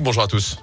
Bonjour à tous.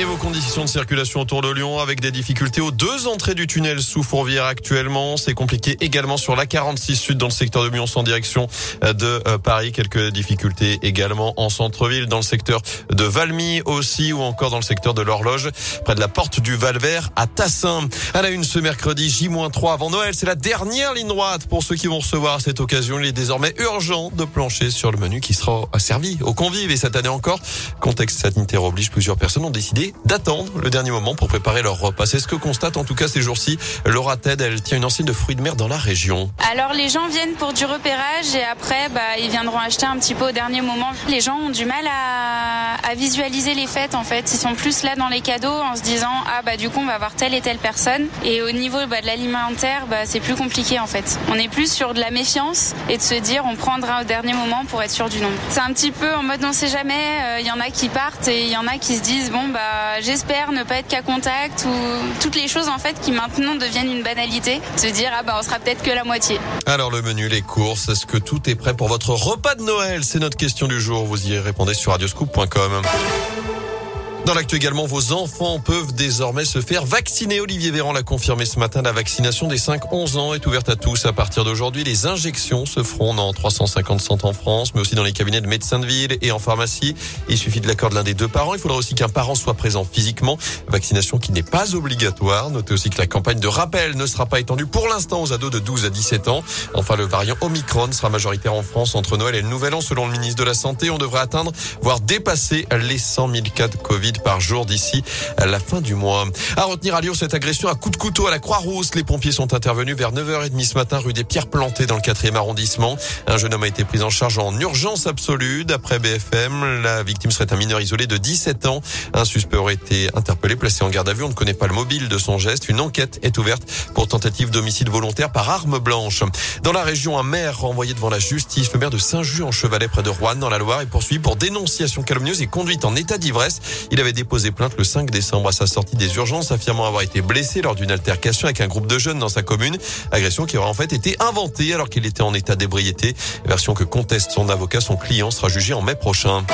Et vos conditions de circulation autour de Lyon avec des difficultés aux deux entrées du tunnel sous Fourvière actuellement. C'est compliqué également sur la 46 Sud dans le secteur de Lyon en direction euh, de euh, Paris. Quelques difficultés également en centre-ville dans le secteur de Valmy aussi ou encore dans le secteur de l'horloge près de la porte du Valvert à Tassin. À la une ce mercredi J-3 avant Noël. C'est la dernière ligne droite pour ceux qui vont recevoir cette occasion. Il est désormais urgent de plancher sur le menu qui sera servi aux convives. Et cette année encore, contexte sanitaire oblige, plusieurs personnes ont décidé d'attendre le dernier moment pour préparer leur repas. C'est ce que constate en tout cas ces jours-ci Laura Ted. Elle tient une enseigne de fruits de mer dans la région. Alors les gens viennent pour du repérage et après bah, ils viendront acheter un petit peu au dernier moment. Les gens ont du mal à, visualiser les fêtes en fait. Ils sont plus là dans les cadeaux en se disant ah bah du coup on va avoir telle et telle personne. Et au niveau bah, de l'alimentaire bah, c'est plus compliqué en fait. On est plus sur de la méfiance et de se dire on prendra au dernier moment pour être sûr du nombre. C'est un petit peu en mode on sait jamais. Il euh, y en a qui partent et il y en a qui se disent bon bah j'espère ne pas être qu'à contact ou toutes les choses en fait qui maintenant deviennent une banalité. Se dire ah bah on sera peut-être que la moitié. Alors le menu, les courses, est-ce que tout est prêt pour votre repas de Noël? C'est notre question du jour. Vous y répondez sur radioscoop.com. Dans l'actu également, vos enfants peuvent désormais se faire vacciner. Olivier Véran l'a confirmé ce matin. La vaccination des 5-11 ans est ouverte à tous à partir d'aujourd'hui. Les injections se feront dans 350 centres en France, mais aussi dans les cabinets de médecins de ville et en pharmacie. Il suffit de l'accord de l'un des deux parents. Il faudra aussi qu'un parent soit présent physiquement. Vaccination qui n'est pas obligatoire. Notez aussi que la campagne de rappel ne sera pas étendue pour l'instant aux ados de 12 à 17 ans. Enfin, le variant Omicron sera majoritaire en France entre Noël et le Nouvel An. Selon le ministre de la Santé, on devrait atteindre, voire dépasser les 100 000 cas de Covid par jour d'ici la fin du mois. À retenir à Lyon cette agression à coup de couteau à la Croix-Rousse. Les pompiers sont intervenus vers 9h30 ce matin rue des Pierres Plantées dans le 4e arrondissement. Un jeune homme a été pris en charge en urgence absolue. D'après BFM, la victime serait un mineur isolé de 17 ans. Un suspect aurait été interpellé, placé en garde à vue. On ne connaît pas le mobile de son geste. Une enquête est ouverte pour tentative d'homicide volontaire par arme blanche. Dans la région, un maire renvoyé devant la justice, le maire de Saint-Just en Chevalet près de Rouen dans la Loire est poursuivi pour dénonciation calomnieuse et conduite en état d'ivresse. Il avait déposé plainte le 5 décembre à sa sortie des urgences, affirmant avoir été blessé lors d'une altercation avec un groupe de jeunes dans sa commune. Agression qui aurait en fait été inventée alors qu'il était en état d'ébriété. Version que conteste son avocat. Son client sera jugé en mai prochain.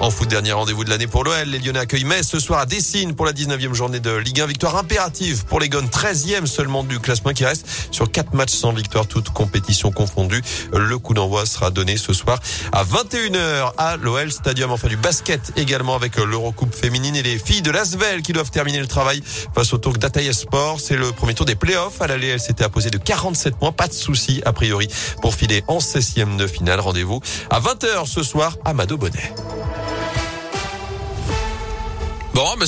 En foot, dernier rendez-vous de l'année pour l'OL. Les Lyonnais accueillent Metz ce soir à Dessine pour la 19e journée de Ligue 1. Victoire impérative pour les Gones, 13e seulement du classement qui reste sur 4 matchs sans victoire, toutes compétitions confondues. Le coup d'envoi sera donné ce soir à 21h à l'OL Stadium. Enfin du basket également avec l'Eurocoupe féminine et les filles de Lasvel qui doivent terminer le travail face au tour d'Ataïa Sport. C'est le premier tour des playoffs. À l'aller, elle s'était apposée de 47 points. Pas de souci a priori pour filer en 16e de finale. Rendez-vous à 20h ce soir à Mado Bonnet. Bon, mais